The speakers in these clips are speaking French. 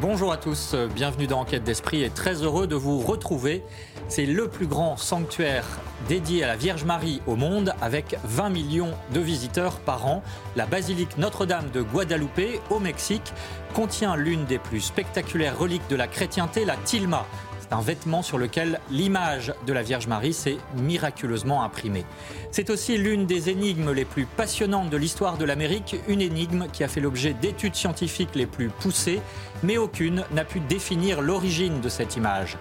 Bonjour à tous, bienvenue dans Enquête d'Esprit et très heureux de vous retrouver. C'est le plus grand sanctuaire dédié à la Vierge Marie au monde avec 20 millions de visiteurs par an. La basilique Notre-Dame de Guadalupe au Mexique contient l'une des plus spectaculaires reliques de la chrétienté, la tilma. C'est un vêtement sur lequel l'image de la Vierge Marie s'est miraculeusement imprimée. C'est aussi l'une des énigmes les plus passionnantes de l'histoire de l'Amérique, une énigme qui a fait l'objet d'études scientifiques les plus poussées, mais aucune n'a pu définir l'origine de cette image.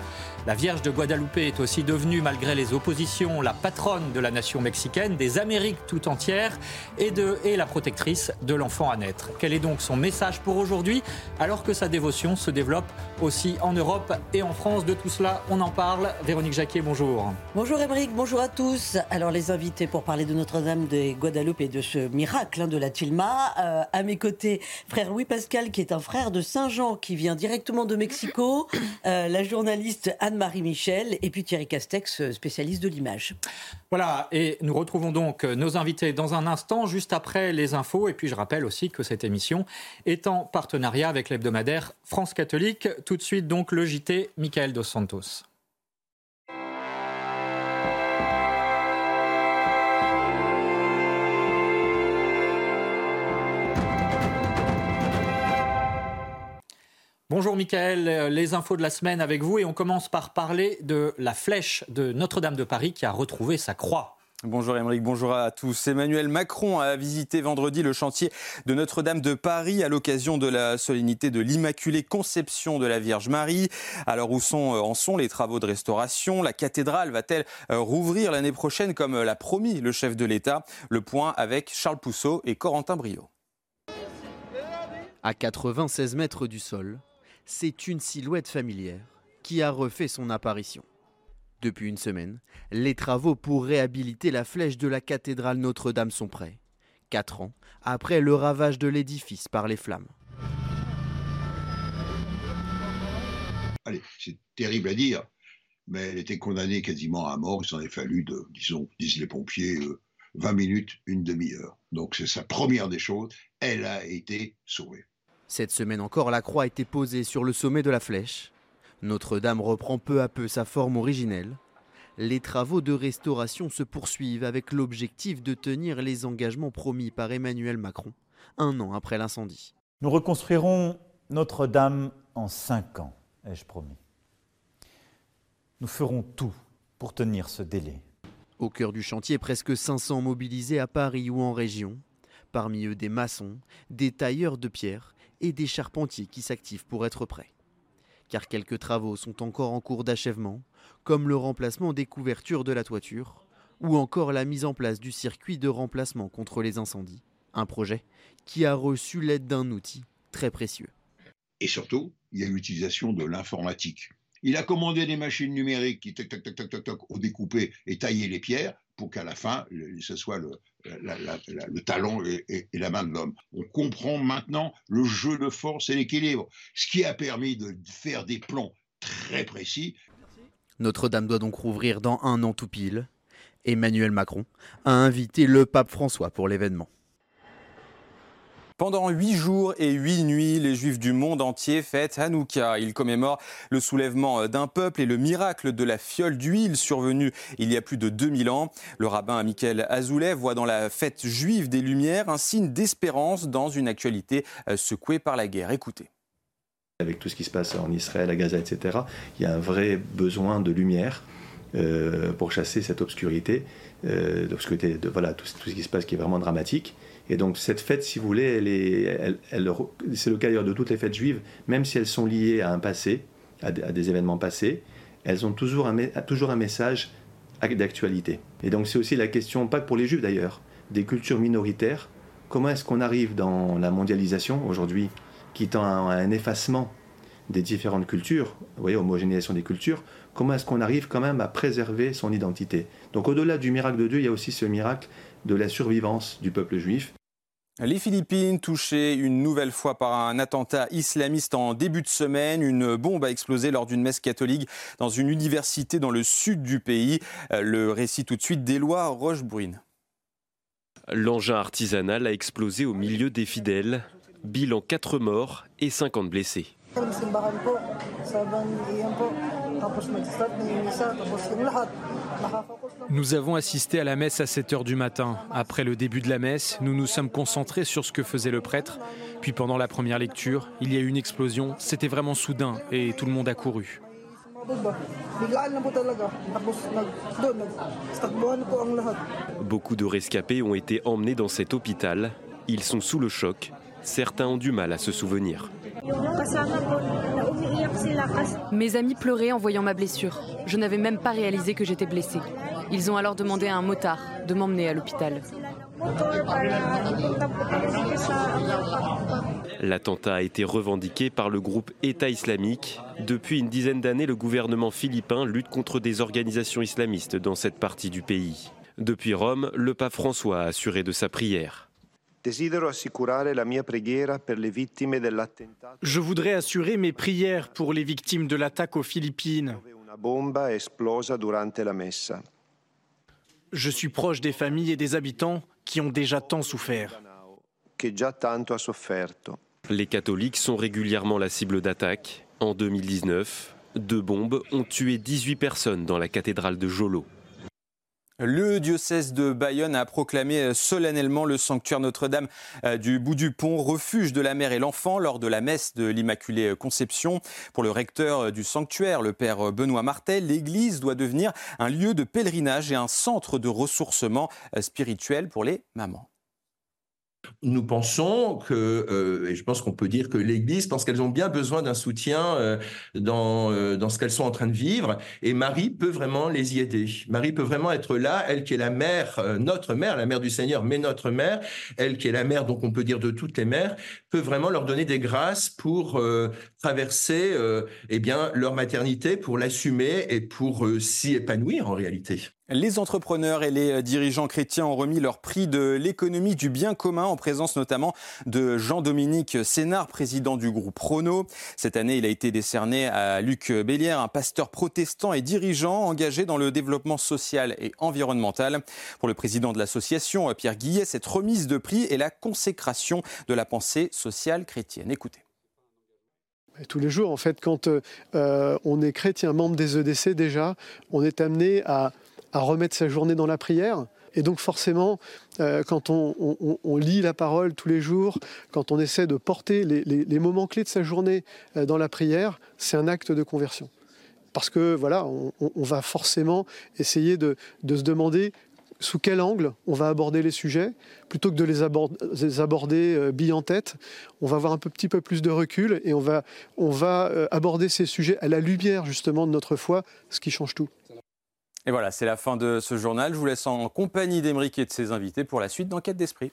La Vierge de Guadalupe est aussi devenue, malgré les oppositions, la patronne de la nation mexicaine, des Amériques tout entières et, de, et la protectrice de l'enfant à naître. Quel est donc son message pour aujourd'hui, alors que sa dévotion se développe aussi en Europe et en France De tout cela, on en parle. Véronique Jacquet, bonjour. Bonjour Émeric, bonjour à tous. Alors les invités pour parler de Notre-Dame de Guadalupe et de ce miracle hein, de la Tilma. Euh, à mes côtés, frère Louis Pascal, qui est un frère de Saint-Jean, qui vient directement de Mexico, euh, la journaliste Anne-Marie Michel, et puis Thierry Castex, spécialiste de l'image. Voilà, et nous retrouvons donc nos invités dans un instant, juste après les infos. Et puis je rappelle aussi que cette émission est en partenariat avec l'hebdomadaire France Catholique. Tout de suite donc le JT Michael Dos Santos. Bonjour Michael, les infos de la semaine avec vous et on commence par parler de la flèche de Notre-Dame de Paris qui a retrouvé sa croix. Bonjour Émeric, bonjour à tous. Emmanuel Macron a visité vendredi le chantier de Notre-Dame de Paris à l'occasion de la solennité de l'Immaculée Conception de la Vierge Marie. Alors où sont, en sont les travaux de restauration? La cathédrale va-t-elle rouvrir l'année prochaine comme l'a promis le chef de l'État? Le point avec Charles Pousseau et Corentin Brio. À 96 mètres du sol, c'est une silhouette familière qui a refait son apparition. Depuis une semaine, les travaux pour réhabiliter la flèche de la cathédrale Notre-Dame sont prêts. Quatre ans après le ravage de l'édifice par les flammes. Allez, c'est terrible à dire, mais elle était condamnée quasiment à mort. Il s'en est fallu, de, disons, disent les pompiers, 20 minutes, une demi-heure. Donc c'est sa première des choses. Elle a été sauvée. Cette semaine encore, la croix a été posée sur le sommet de la flèche. Notre-Dame reprend peu à peu sa forme originelle. Les travaux de restauration se poursuivent avec l'objectif de tenir les engagements promis par Emmanuel Macron un an après l'incendie. Nous reconstruirons Notre-Dame en cinq ans, ai-je promis. Nous ferons tout pour tenir ce délai. Au cœur du chantier, presque 500 mobilisés à Paris ou en région. Parmi eux des maçons, des tailleurs de pierre et des charpentiers qui s'activent pour être prêts. Car quelques travaux sont encore en cours d'achèvement, comme le remplacement des couvertures de la toiture, ou encore la mise en place du circuit de remplacement contre les incendies. Un projet qui a reçu l'aide d'un outil très précieux. Et surtout, il y a l'utilisation de l'informatique. Il a commandé des machines numériques qui, toc, toc, toc, toc, ont découpé et taillé les pierres pour qu'à la fin, ce soit le, la- la- et- et la main de l'homme. On comprend maintenant le jeu de force et l'équilibre, ce qui a permis de faire des plans très précis. Notre-Dame doit donc rouvrir dans un an tout pile. Emmanuel Macron a invité le pape François pour l'événement. Pendant huit jours et huit nuits, les Juifs du monde entier fêtent Hanouka. Ils commémorent le soulèvement d'un peuple et le miracle de la fiole d'huile survenue il y a plus de 2000 ans. Le rabbin Michael Azoulay voit dans la fête juive des Lumières un signe d'espérance dans une actualité euh, secouée par la guerre. Écoutez. Avec tout ce qui se passe en Israël, à Gaza, etc., il y a un vrai besoin de lumière euh, pour chasser cette obscurité, euh, voilà, tout, ce qui se passe qui est vraiment dramatique. Et donc cette fête, si vous voulez, c'est le cas d'ailleurs de toutes les fêtes juives, même si elles sont liées à un passé, à des, événements passés, elles ont toujours un, toujours un message d'actualité. Et donc c'est aussi la question, pas que pour les juifs d'ailleurs, des cultures minoritaires. Comment est-ce qu'on arrive dans la mondialisation aujourd'hui qui tend à un effacement des différentes cultures, vous voyez, homogénéisation des cultures, comment est-ce qu'on arrive quand même à préserver son identité? Donc au-delà du miracle de Dieu, il y a aussi ce miracle de la survivance du peuple juif. Les Philippines touchées une nouvelle fois par un attentat islamiste en début de semaine. Une bombe a explosé lors d'une messe catholique dans une université dans le sud du pays. Le récit tout de suite d'Éloi Rochebrune. L'engin artisanal a explosé au milieu des fidèles. Bilan 4 morts et 50 blessés. Nous avons assisté à la messe à 7 heures du matin. Après le début de la messe, nous nous sommes concentrés sur ce que faisait le prêtre. Puis pendant la première lecture, il y a eu une explosion. C'était vraiment soudain et tout le monde a couru. Beaucoup de rescapés ont été emmenés dans cet hôpital. Ils sont sous le choc. Certains ont du mal à se souvenir. Mes amis pleuraient en voyant ma blessure. Je n'avais même pas réalisé que j'étais blessée. Ils ont alors demandé à un motard de m'emmener à l'hôpital. L'attentat a été revendiqué par le groupe État islamique. Depuis une dizaine d'années, le gouvernement philippin lutte contre des organisations islamistes dans cette partie du pays. Depuis Rome, le pape François a assuré de sa prière. Je voudrais assurer mes prières pour les victimes de l'attaque aux Philippines. Je suis proche des familles et des habitants qui ont déjà tant souffert. Les catholiques sont régulièrement la cible d'attaques. En 2019, deux bombes ont tué 18 personnes dans la cathédrale de Jolo. Le diocèse de Bayonne a proclamé solennellement le sanctuaire Notre-Dame euh, du bout du pont, refuge de la mère et l'enfant, lors de la messe de l'Immaculée Conception. Pour le recteur du sanctuaire, le père Benoît Martel, l'église doit devenir un lieu de pèlerinage et un centre de ressourcement euh, spirituel pour les mamans. Nous pensons que, euh, et je pense qu'on peut dire que l'Église pense qu'elles ont bien besoin d'un soutien euh, dans, euh, dans ce qu'elles sont en train de vivre, et Marie peut vraiment les y aider. Marie peut vraiment être là, elle qui est la mère, notre mère, la mère du Seigneur, mais notre mère, elle qui est la mère, donc on peut dire de toutes les mères, peut vraiment leur donner des grâces pour traverser eh bien, leur maternité, pour l'assumer et pour s'y épanouir en réalité. Les entrepreneurs et les dirigeants chrétiens ont remis leur prix de l'économie du bien commun en présence notamment de Jean-Dominique Sénard, président du groupe Renault. Cette année, il a été décerné à Luc Bélière, un pasteur protestant et dirigeant engagé dans le développement social et environnemental. Pour le président de l'association, Pierre Guillet, cette remise de prix est la consécration de la pensée sociale chrétienne. Écoutez. Tous les jours, en fait, quand euh, on est chrétien, membre des EDC déjà, on est amené à remettre sa journée dans la prière. Et donc forcément, euh, quand on, lit la parole tous les jours, quand on essaie de porter les, moments clés de sa journée euh, dans la prière, c'est un acte de conversion. Parce que voilà, on, va forcément essayer de, se demander sous quel angle on va aborder les sujets, plutôt que de les aborder, les euh, bille en tête, on va avoir un petit peu plus de recul et on va, on va aborder ces sujets à la lumière justement de notre foi, ce qui change tout. Et voilà, c'est la fin de ce journal. Je vous laisse en compagnie d'Emeric et de ses invités pour la suite d'Enquête d'Esprit.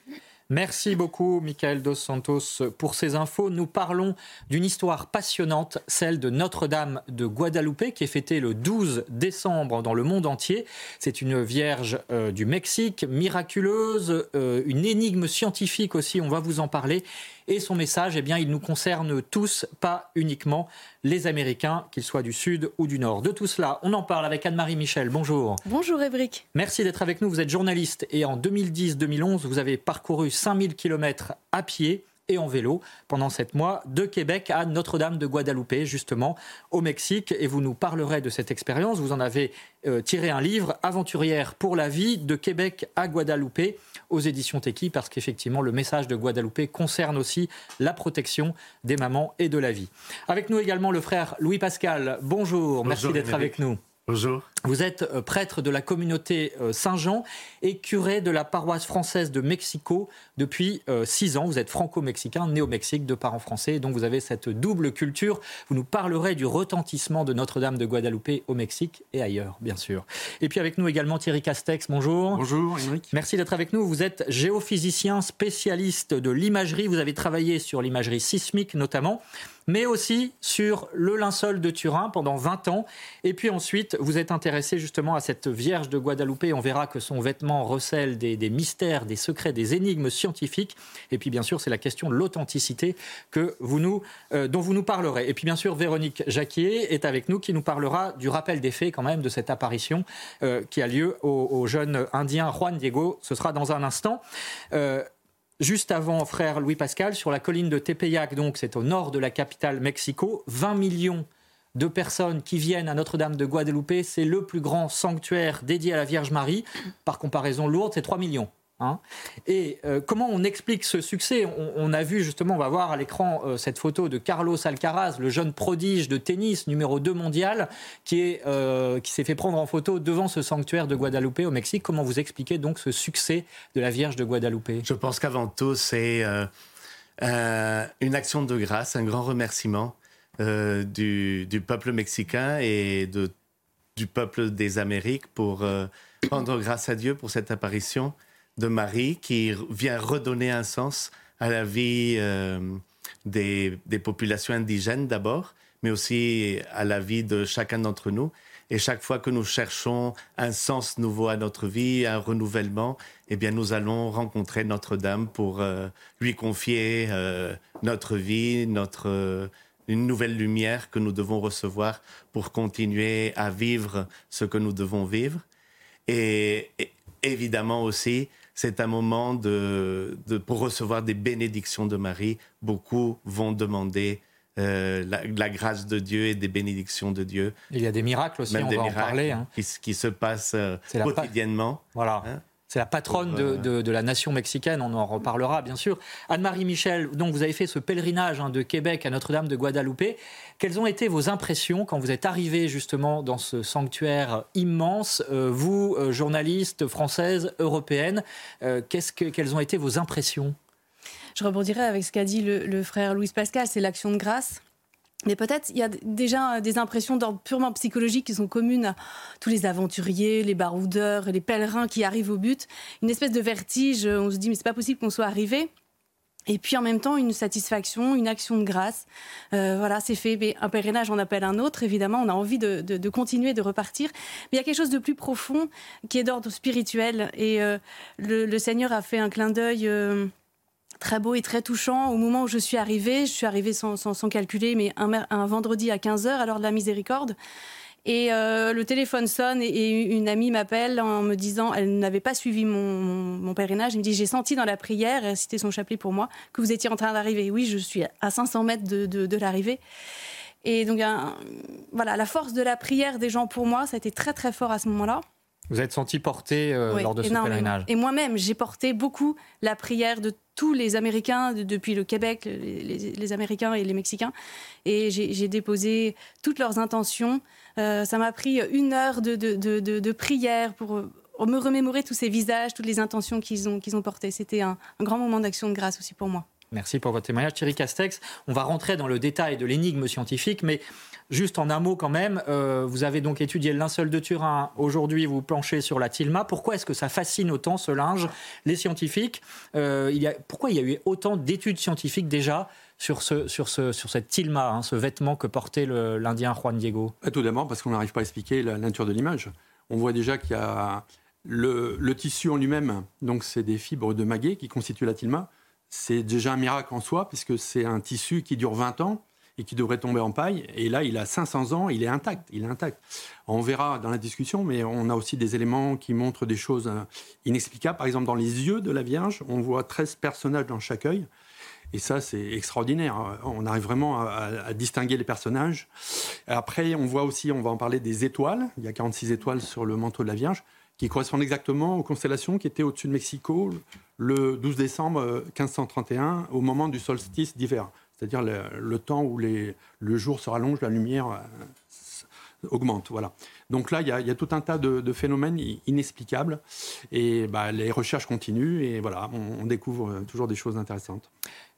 Merci beaucoup, Michael Dos Santos, pour ces infos. Nous parlons d'une histoire passionnante, celle de Notre-Dame de Guadalupe, qui est fêtée le 12 décembre dans le monde entier. C'est une vierge euh, du Mexique, miraculeuse, euh, une énigme scientifique aussi, on va vous en parler. Et son message, eh bien, il nous concerne tous, pas uniquement les Américains, qu'ils soient du Sud ou du Nord. De tout cela, on en parle avec Anne-Marie Michel. Bonjour. Bonjour, Ébric. Merci d'être avec nous. Vous êtes journaliste et en 2010-2011, vous avez parcouru 5000 km à pied et en vélo pendant sept mois de Québec à Notre-Dame de Guadalupe, justement au Mexique. Et vous nous parlerez de cette expérience. Vous en avez euh, tiré un livre, Aventurière pour la vie, de Québec à Guadalupe, aux éditions Teki, parce qu'effectivement, le message de Guadalupe concerne aussi la protection des mamans et de la vie. Avec nous également le frère Louis Pascal. Bonjour, merci d'être avec nous. Bonjour. Vous êtes euh, prêtre de la communauté euh, Saint-Jean et curé de la paroisse française de Mexico depuis euh, six ans. Vous êtes franco-mexicain, né au Mexique, de parents français, donc vous avez cette double culture. Vous nous parlerez du retentissement de Notre-Dame de Guadalupe au Mexique et ailleurs, bien sûr. Et puis avec nous également Thierry Castex, bonjour. Bonjour, Émeric. Merci d'être avec nous. Vous êtes géophysicien, spécialiste de l'imagerie. Vous avez travaillé sur l'imagerie sismique notamment mais aussi sur le linceul de Turin pendant 20 ans. Et puis ensuite, vous êtes intéressé justement à cette Vierge de Guadalupe. On verra que son vêtement recèle des, mystères, des secrets, des énigmes scientifiques. Et puis bien sûr, c'est la question de l'authenticité euh, dont vous nous parlerez. Et puis bien sûr, Véronique Jacquier est avec nous qui nous parlera du rappel des faits quand même de cette apparition euh, qui a lieu au, jeune Indien Juan Diego. Ce sera dans un instant. Euh, Juste avant, frère Louis Pascal, sur la colline de Tepeyac, donc c'est au nord de la capitale Mexico, 20 millions de personnes qui viennent à Notre-Dame de Guadeloupe. C'est le plus grand sanctuaire dédié à la Vierge Marie. Par comparaison, lourde, c'est 3 millions. Hein. Et euh, comment on explique ce succès? On, a vu justement, on va voir à l'écran euh, cette photo de Carlos Alcaraz, le jeune prodige de tennis numéro 2 mondial, qui euh, qui s'est fait prendre en photo devant ce sanctuaire de Guadalupe au Mexique. Comment vous expliquez donc ce succès de la Vierge de Guadalupe Je pense qu'avant tout, c'est une action de grâce, un grand remerciement du, du, peuple mexicain et de, du peuple des Amériques pour rendre grâce à Dieu pour cette apparition de Marie qui vient redonner un sens à la vie euh, des, populations indigènes d'abord, mais aussi à la vie de chacun d'entre nous. Et chaque fois que nous cherchons un sens nouveau à notre vie, un renouvellement, eh bien, nous allons rencontrer Notre-Dame pour euh, lui confier euh, notre vie, notre, une nouvelle lumière que nous devons recevoir pour continuer à vivre ce que nous devons vivre. et évidemment aussi, c'est un moment de, pour recevoir des bénédictions de Marie. Beaucoup vont demander euh, la, grâce de Dieu et des bénédictions de Dieu. Il y a des miracles aussi, on va en parler. Hein. Qui, se passent euh, quotidiennement. Voilà. Hein. C'est la patronne de, la nation mexicaine, on en reparlera bien sûr. Anne-Marie Michel, donc vous avez fait ce pèlerinage hein, de Québec à Notre-Dame de Guadalupe. Quelles ont été vos impressions quand vous êtes arrivé justement dans ce sanctuaire immense, euh, vous, euh, journaliste française, européenne euh, que, Quelles ont été vos impressions? Je rebondirai avec ce qu'a dit le frère Louis Pascal, c'est l'action de grâce. Mais peut-être il y a déjà des impressions d'ordre purement psychologique qui sont communes à tous les aventuriers, les baroudeurs, les pèlerins qui arrivent au but. Une espèce de vertige, on se dit mais c'est pas possible qu'on soit arrivé. Et puis en même temps une satisfaction, une action de grâce. Euh, voilà, c'est fait. Mais un pèlerinage en appelle un autre, évidemment. On a envie de, continuer, de repartir. Mais il y a quelque chose de plus profond qui est d'ordre spirituel. Et euh, le, Seigneur a fait un clin d'œil. Euh, très beau et très touchant. Au moment où je suis arrivée, je suis arrivée sans, calculer, mais un, vendredi à 15h, à l'heure de la miséricorde. Et euh, le téléphone sonne et, une amie m'appelle en me disant, elle n'avait pas suivi mon, pèlerinage, elle me dit, j'ai senti dans la prière, elle citait son chapelet pour moi, que vous étiez en train d'arriver. Oui, je suis à 500 mètres de, l'arrivée. Et donc, voilà, la force de la prière des gens pour moi, ça a été très très fort à ce moment-là. Vous êtes senti porté euh, lors de ce pèlerinage Et moi-même, j'ai porté beaucoup la prière de tous les Américains, depuis le Québec, les, Américains et les Mexicains. Et j'ai déposé toutes leurs intentions. Euh, ça m'a pris une heure de, de, de, prière pour me remémorer tous ces visages, toutes les intentions qu'ils ont, qu'ils ont portées. C'était un, un grand moment d'action de grâce aussi pour moi. Merci pour votre témoignage, Thierry Castex. On va rentrer dans le détail de l'énigme scientifique, mais Juste en un mot quand même, euh, vous avez donc étudié le linceul de Turin. Aujourd'hui, vous planchez sur la tilma. Pourquoi est-ce que ça fascine autant ce linge Les scientifiques, euh, il y a, pourquoi il y a eu autant d'études scientifiques déjà sur, ce, sur, ce, sur cette tilma, hein, ce vêtement que portait l'Indien Juan Diego? Bah, Tout d'abord parce qu'on n'arrive pas à expliquer la nature de l'image. On voit déjà qu'il y a le, le tissu en lui-même, donc c'est des fibres de maguet qui constituent la tilma. C'est déjà un miracle en soi, puisque c'est un tissu qui dure 20 ans et qui devrait tomber en paille. Et là, il a 500 ans, il est intact, il est intact. On verra dans la discussion, mais on a aussi des éléments qui montrent des choses euh, inexplicables. Par exemple, dans les yeux de la Vierge, on voit 13 personnages dans chaque œil. Et ça, c'est extraordinaire. On arrive vraiment à, distinguer les personnages. Après, on voit aussi, on va en parler des étoiles. Il y a 46 étoiles sur le manteau de la Vierge qui correspondent exactement aux constellations qui étaient au-dessus de Mexico le 12 décembre 1531, au moment du solstice d'hiver. C'est-à-dire le, temps où le jour se rallonge, la lumière euh, augmente. Voilà. Donc là, il y, a, tout un tas de, phénomènes inexplicables et bah, les recherches continuent et voilà, on, découvre euh, toujours des choses intéressantes.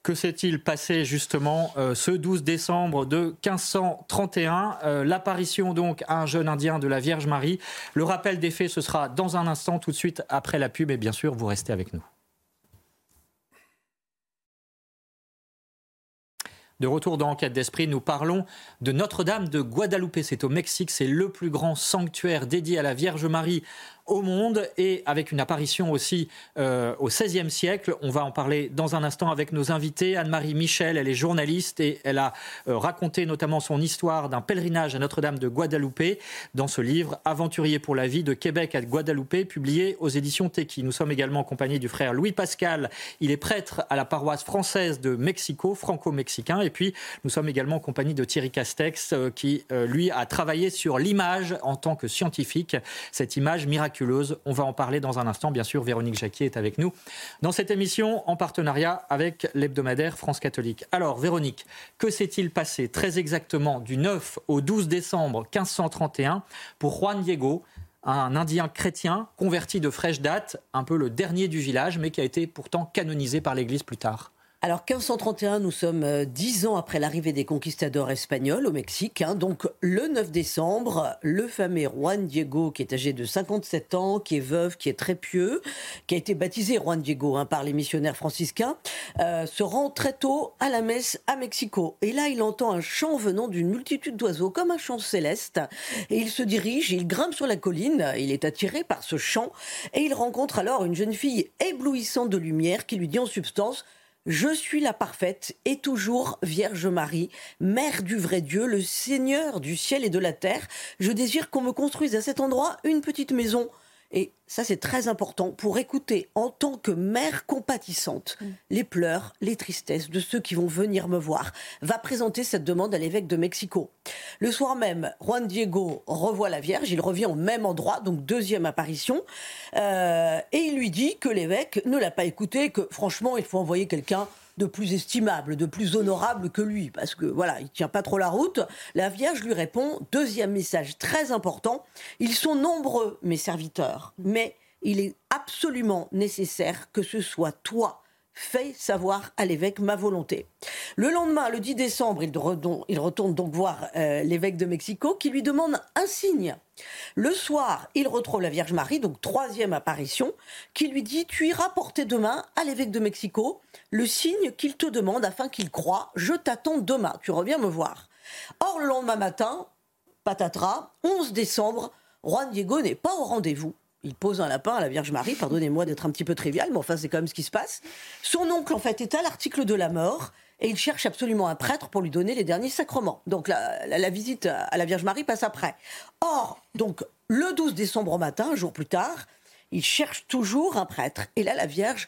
Que s'est-il passé justement euh, ce 12 décembre de 1531 euh, L'apparition donc à un jeune Indien de la Vierge Marie? Le rappel des faits, ce sera dans un instant, tout de suite après la pub et bien sûr, vous restez avec nous. De retour dans Enquête d'Esprit, nous parlons de Notre-Dame de Guadalupe. C'est au Mexique, c'est le plus grand sanctuaire dédié à la Vierge Marie au monde et avec une apparition aussi euh, au XVIe siècle. On va en parler dans un instant avec nos invités. Anne-Marie Michel, elle est journaliste et elle a euh, raconté notamment son histoire d'un pèlerinage à Notre-Dame de Guadalupe dans ce livre Aventurier pour la vie de Québec à Guadalupe, publié aux éditions Teki. Nous sommes également en compagnie du frère Louis Pascal. Il est prêtre à la paroisse française de Mexico, franco-mexicain. Et puis, nous sommes également en compagnie de Thierry Castex, euh, qui, lui, a travaillé sur l'image en tant que scientifique. Cette image miraculeuse on va en parler dans un instant. Bien sûr, Véronique Jacquier est avec nous dans cette émission en partenariat avec l'hebdomadaire France Catholique. Alors, Véronique, que s'est-il passé très exactement du 9 au 12 décembre 1531 pour Juan Diego un Indien chrétien converti de fraîche date, un peu le dernier du village, mais qui a été pourtant canonisé par l'Église plus tard? Alors 1531, nous sommes euh, dix ans après l'arrivée des conquistadors espagnols au Mexique. Hein. donc le 9 décembre, le fameux Juan Diego, qui est âgé de 57 ans, qui est veuf, qui est très pieux, qui a été baptisé Juan Diego hein, par les missionnaires franciscains, euh, se rend très tôt à la messe à Mexico. Et là, il entend un chant venant d'une multitude d'oiseaux, comme un chant céleste. Et il se dirige, il grimpe sur la colline, il est attiré par ce chant, et il rencontre alors une jeune fille éblouissante de lumière qui lui dit en substance je suis la parfaite et toujours Vierge Marie, Mère du vrai Dieu, le Seigneur du ciel et de la terre. Je désire qu'on me construise à cet endroit une petite maison et ça, c'est très important pour écouter en tant que mère compatissante mm. les pleurs, les tristesses de ceux qui vont venir me voir. Va présenter cette demande à l'évêque de Mexico. Le soir même, Juan Diego revoit la Vierge. Il revient au même endroit, donc deuxième apparition. Euh, et il lui dit que l'évêque ne l'a pas écouté, que franchement, il faut envoyer quelqu'un de plus estimable, de plus honorable que lui, parce que voilà, il tient pas trop la route. La Vierge lui répond, deuxième message très important, ils sont nombreux, mes serviteurs, mais il est absolument nécessaire que ce soit toi fait savoir à l'évêque ma volonté. Le lendemain, le 10 décembre, il, retourne donc voir euh, l'évêque de Mexico qui lui demande un signe. Le soir, il retrouve la Vierge Marie, donc troisième apparition, qui lui dit Tu iras porter demain à l'évêque de Mexico le signe qu'il te demande afin qu'il croie Je t'attends demain, tu reviens me voir. Or, le lendemain matin, patatras, 11 décembre, Juan Diego n'est pas au rendez-vous il pose un lapin à la Vierge Marie, pardonnez-moi d'être un petit peu trivial, mais enfin c'est quand même ce qui se passe. Son oncle en fait est à l'article de la mort et il cherche absolument un prêtre pour lui donner les derniers sacrements. Donc la, visite à la Vierge Marie passe après. Or, donc le 12 décembre au matin, un jour plus tard, il cherche toujours un prêtre et là la Vierge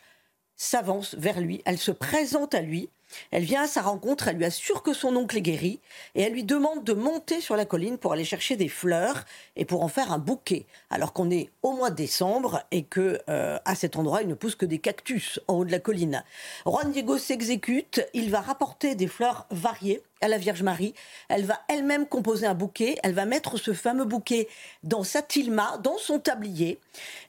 s'avance vers lui, elle se présente à lui elle vient à sa rencontre, elle lui assure que son oncle est guéri et elle lui demande de monter sur la colline pour aller chercher des fleurs et pour en faire un bouquet. Alors qu'on est au mois de décembre et que euh, à cet endroit il ne pousse que des cactus en haut de la colline. Juan Diego s'exécute, il va rapporter des fleurs variées à la Vierge Marie. Elle va elle-même composer un bouquet. Elle va mettre ce fameux bouquet dans sa tilma, dans son tablier.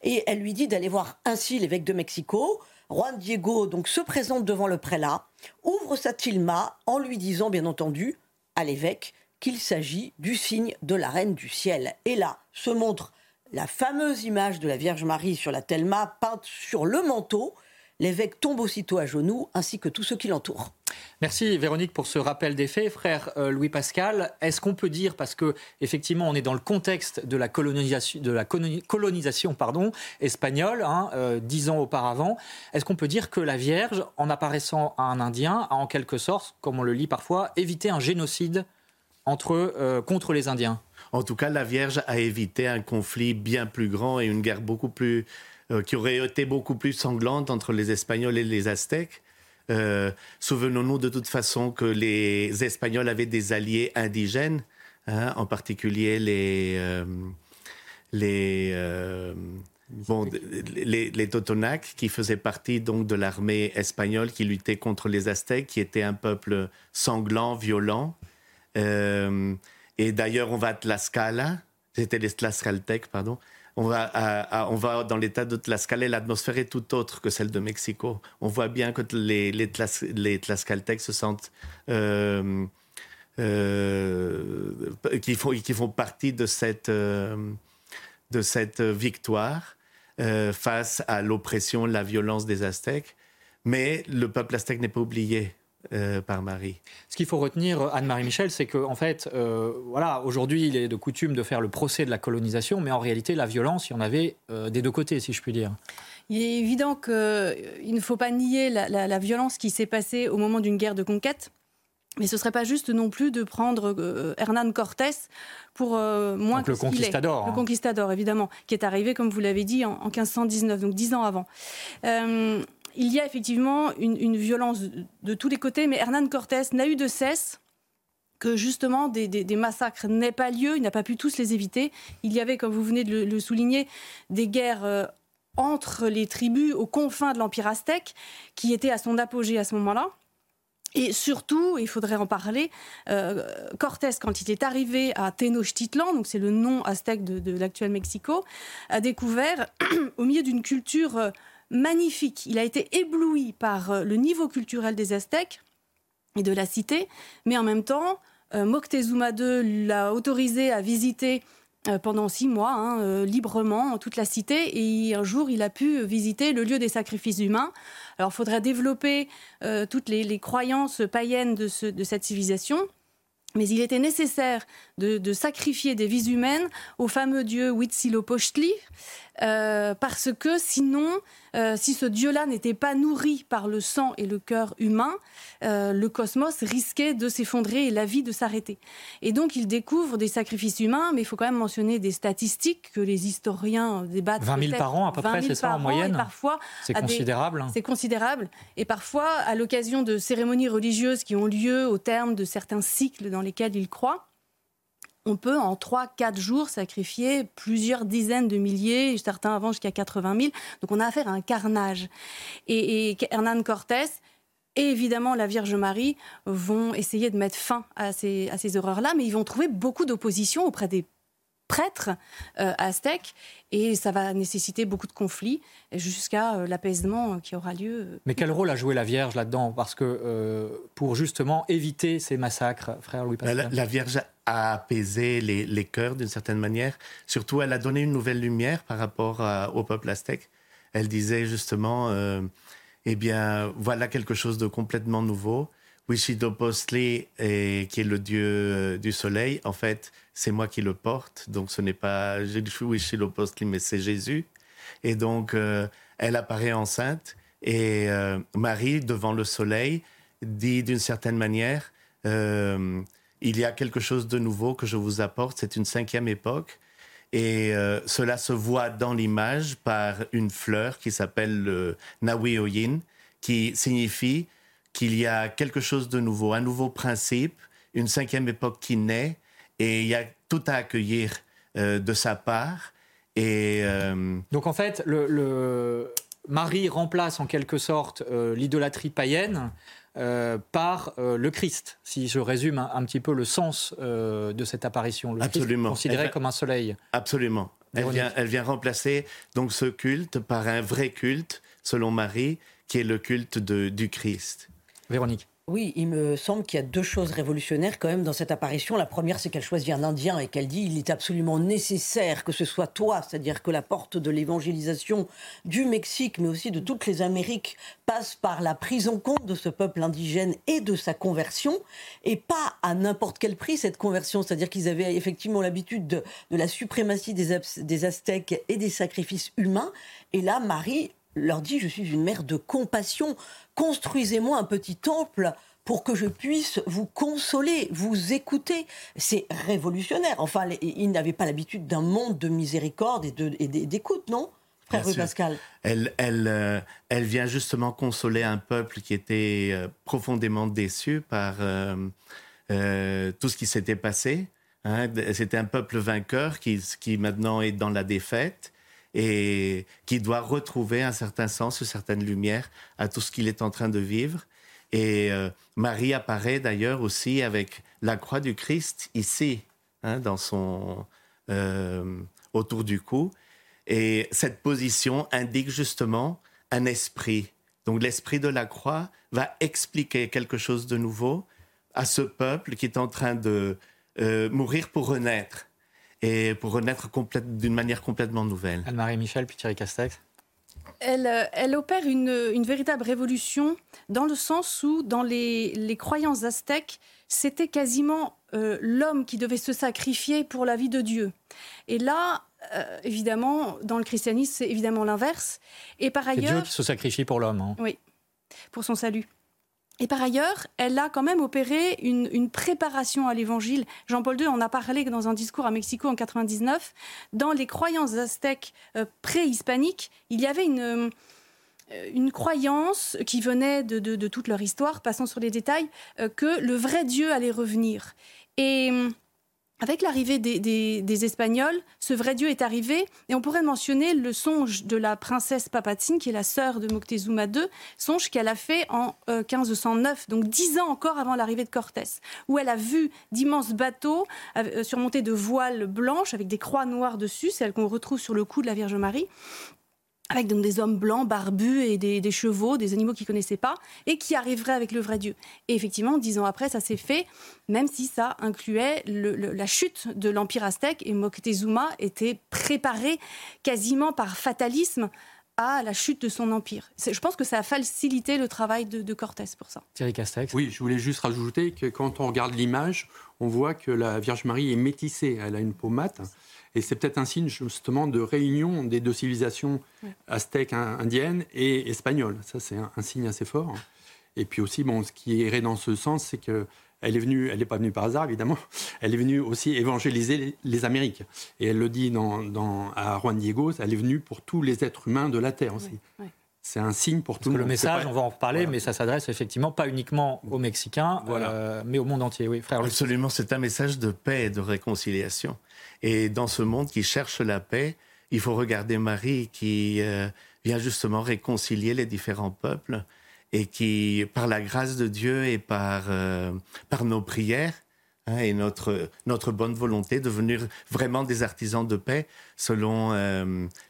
Et elle lui dit d'aller voir ainsi l'évêque de Mexico. Juan Diego donc se présente devant le prélat, ouvre sa tilma en lui disant bien entendu à l'évêque qu'il s'agit du signe de la reine du ciel. Et là se montre la fameuse image de la Vierge Marie sur la tilma peinte sur le manteau. L'évêque tombe aussitôt à genoux ainsi que tous ceux qui l'entourent. Merci Véronique pour ce rappel des faits. Frère euh, Louis Pascal, est-ce qu'on peut dire, parce que effectivement on est dans le contexte de la colonisation, de la colonisation pardon, espagnole, hein, euh, dix ans auparavant, est-ce qu'on peut dire que la Vierge, en apparaissant à un Indien, a en quelque sorte, comme on le lit parfois, évité un génocide entre, euh, contre les Indiens? En tout cas, la Vierge a évité un conflit bien plus grand et une guerre beaucoup plus qui aurait été beaucoup plus sanglante entre les Espagnols et les Aztèques. Euh, souvenons-nous de toute façon que les Espagnols avaient des alliés indigènes, hein, en particulier les, euh, les, euh, bon, les, les Totonacs, qui faisaient partie donc de l'armée espagnole qui luttait contre les Aztèques, qui était un peuple sanglant, violent. et d'ailleurs, on va à Tlaxcala, c'était les Tlaxcaltèques, pardon. On va, dans l'état de Tlaxcala l'atmosphère est tout autre que celle de Mexico. On voit bien que les, les, se sentent. Euh, euh, qui, font, qui font partie de cette, euh, de cette victoire face à l'oppression, la violence des Aztèques. Mais le peuple aztèque n'est pas oublié. Euh, par Marie. Ce qu'il faut retenir, Anne-Marie Michel, c'est qu'en en fait, euh, voilà, aujourd'hui, il est de coutume de faire le procès de la colonisation, mais en réalité, la violence, il y en avait euh, des deux côtés, si je puis dire. Il est évident qu'il ne faut pas nier la, violence qui s'est passée au moment d'une guerre de conquête. Mais ce ne serait pas juste non plus de prendre Hernán Cortés pour moins donc que le conquistador. Le hein. conquistador, évidemment, qui est arrivé, comme vous l'avez dit, en, en, 1519, donc dix ans avant il y a effectivement une, violence de, tous les côtés, mais Hernán Cortés n'a eu de cesse que justement des, massacres n'aient pas lieu, il n'a pas pu tous les éviter. Il y avait, comme vous venez de le, souligner, des guerres euh, entre les tribus aux confins de l'Empire aztèque qui étaient à son apogée à ce moment-là. Et surtout, il faudrait en parler, euh, Cortés, quand il est arrivé à Tenochtitlan, donc c'est le nom aztèque de, de l'actuel Mexico, a découvert, au milieu d'une culture euh, magnifique. Il a été ébloui par euh, le niveau culturel des Aztèques et de la cité, mais en même temps, euh, Moctezuma II l'a autorisé à visiter euh, pendant six mois, hein, librement, toute la cité. Et un jour, il a pu visiter le lieu des sacrifices humains. Alors, il faudrait développer toutes les, croyances païennes de, cette civilisation. Mais il était nécessaire de, sacrifier des vies humaines au fameux dieu Huitzilopochtli, parce que sinon, euh, si ce dieu-là n'était pas nourri par le sang et le cœur humain, euh, le cosmos risquait de s'effondrer et la vie de s'arrêter. Et donc, il découvre des sacrifices humains, mais il faut quand même mentionner des statistiques que les historiens débattent. 20 000 par an, à peu près, c'est ça en moyenne Parfois, c'est considérable. C'est considérable. Et parfois, à l'occasion de cérémonies religieuses qui ont lieu au terme de certains cycles dans lesquels ils croient, on peut en 3-4 jours sacrifier plusieurs dizaines de milliers, certains avant jusqu'à 80 000. Donc on a affaire à un carnage. Et, Hernán Cortés et évidemment la Vierge Marie vont essayer de mettre fin à ces, à ces horreurs-là, mais ils vont trouver beaucoup d'opposition auprès des prêtres euh, aztèques et ça va nécessiter beaucoup de conflits jusqu'à euh, l'apaisement qui aura lieu. Mais quel rôle a joué la Vierge là-dedans? Parce que euh, pour justement éviter ces massacres, frère Louis Pascal. La, Vierge a apaisé les, cœurs d'une certaine manière. Surtout, elle a donné une nouvelle lumière par rapport au peuple aztèque. Elle disait justement, eh bien, voilà quelque chose de complètement nouveau. Huitzilopochtli, qui est le dieu du soleil, en fait, c'est moi qui le porte. Donc ce n'est pas Huitzilopochtli, mais c'est Jésus. Et donc euh, elle apparaît enceinte et euh, Marie, devant le soleil, dit d'une certaine manière, euh, il y a quelque chose de nouveau que je vous apporte, c'est une cinquième époque. Et cela se voit dans l'image par une fleur qui s'appelle le Nawioyin, qui signifie qu'il y a quelque chose de nouveau, un nouveau principe, une cinquième époque qui naît, et il y a tout à accueillir euh, de sa part. Et, euh, Donc en fait, le, Marie remplace en quelque sorte euh, l'idolâtrie païenne par le Christ, si je résume un, petit peu le sens de cette apparition. Le Absolument. Christ considéré comme un soleil. Absolument. Elle vient, elle vient, remplacer donc ce culte par un vrai culte, selon Marie, qui est le culte de, du Christ. Véronique. Oui, il me semble qu'il y a deux choses révolutionnaires quand même dans cette apparition. La première, c'est qu'elle choisit un Indien et qu'elle dit il est absolument nécessaire que ce soit toi, c'est-à-dire que la porte de l'évangélisation du Mexique, mais aussi de toutes les Amériques, passe par la prise en compte de ce peuple indigène et de sa conversion, et pas à n'importe quel prix cette conversion. C'est-à-dire qu'ils avaient effectivement l'habitude de, la suprématie des, des Aztèques et des sacrifices humains. Et là, Marie leur dit, je suis une mère de compassion, construisez-moi un petit temple pour que je puisse vous consoler, vous écouter. C'est révolutionnaire. Enfin, ils n'avaient pas l'habitude d'un monde de miséricorde et d'écoute, non Frère Louis Pascal. Elle, elle, euh, elle vient justement consoler un peuple qui était euh, profondément déçu par euh, tout ce qui s'était passé. Hein. C'était un peuple vainqueur qui, qui maintenant est dans la défaite et qui doit retrouver un certain sens, une certaine lumière à tout ce qu'il est en train de vivre. Et Marie apparaît d'ailleurs aussi avec la croix du Christ ici, hein, dans son, autour du cou. Et cette position indique justement un esprit. Donc l'esprit de la croix va expliquer quelque chose de nouveau à ce peuple qui est en train de euh, mourir pour renaître et pour renaître d'une manière complètement nouvelle. Anne-Marie Michel, puis Thierry Castex. Elle, euh, elle, opère une, une, véritable révolution dans le sens où, dans les, les croyances aztèques, c'était quasiment euh, l'homme qui devait se sacrifier pour la vie de Dieu. Et là, euh, évidemment, dans le christianisme, c'est évidemment l'inverse. Et par ailleurs, Dieu qui se sacrifie pour l'homme. Hein. Oui, pour son salut. Et par ailleurs, elle a quand même opéré une, préparation à l'évangile. Jean-Paul II en a parlé dans un discours à Mexico en 99. Dans les croyances aztèques euh, pré-hispaniques, il y avait une, euh, une croyance qui venait de, toute leur histoire, passant sur les détails, que le vrai Dieu allait revenir. Et avec l'arrivée des, Espagnols, ce vrai Dieu est arrivé, et on pourrait mentionner le songe de la princesse Papatzin, qui est la sœur de Moctezuma II, songe qu'elle a fait en 1509, euh, donc dix ans encore avant l'arrivée de Cortés, où elle a vu d'immenses bateaux euh, surmontés de voiles blanches avec des croix noires dessus, celles qu'on retrouve sur le cou de la Vierge Marie, avec donc des hommes blancs, barbus et des, chevaux, des animaux qu'ils connaissaient pas, et qui arriveraient avec le vrai Dieu. Et effectivement, dix ans après, ça s'est fait, même si ça incluait la chute de l'Empire aztèque, et Moctezuma était préparé quasiment par fatalisme à la chute de son empire. Je pense que ça a facilité le travail de, de Cortés pour ça. Thierry Castex Oui, je voulais juste rajouter que quand on regarde l'image, on voit que la Vierge Marie est métissée. Elle a une peau mate. Et c'est peut-être un signe justement de réunion des deux civilisations aztèques, indiennes et espagnoles. Ça, c'est un, signe assez fort. Et puis aussi, bon, ce qui irait dans ce sens, c'est que elle est venue, elle n'est pas venue par hasard évidemment, elle est venue aussi évangéliser les, Amériques. Et elle le dit dans, à Juan Diego, elle est venue pour tous les êtres humains de la Terre aussi c'est un signe pour tout le monde. Le message, on va en reparler, mais ça s'adresse effectivement pas uniquement aux Mexicains, euh, mais au monde entier. Oui, frère. Absolument, c'est un message de paix et de réconciliation. Et dans ce monde qui cherche la paix, il faut regarder Marie qui euh, vient justement réconcilier les différents peuples et qui, par la grâce de Dieu et par, euh, par nos prières, hein, et notre, notre bonne volonté, devenir vraiment des artisans de paix selon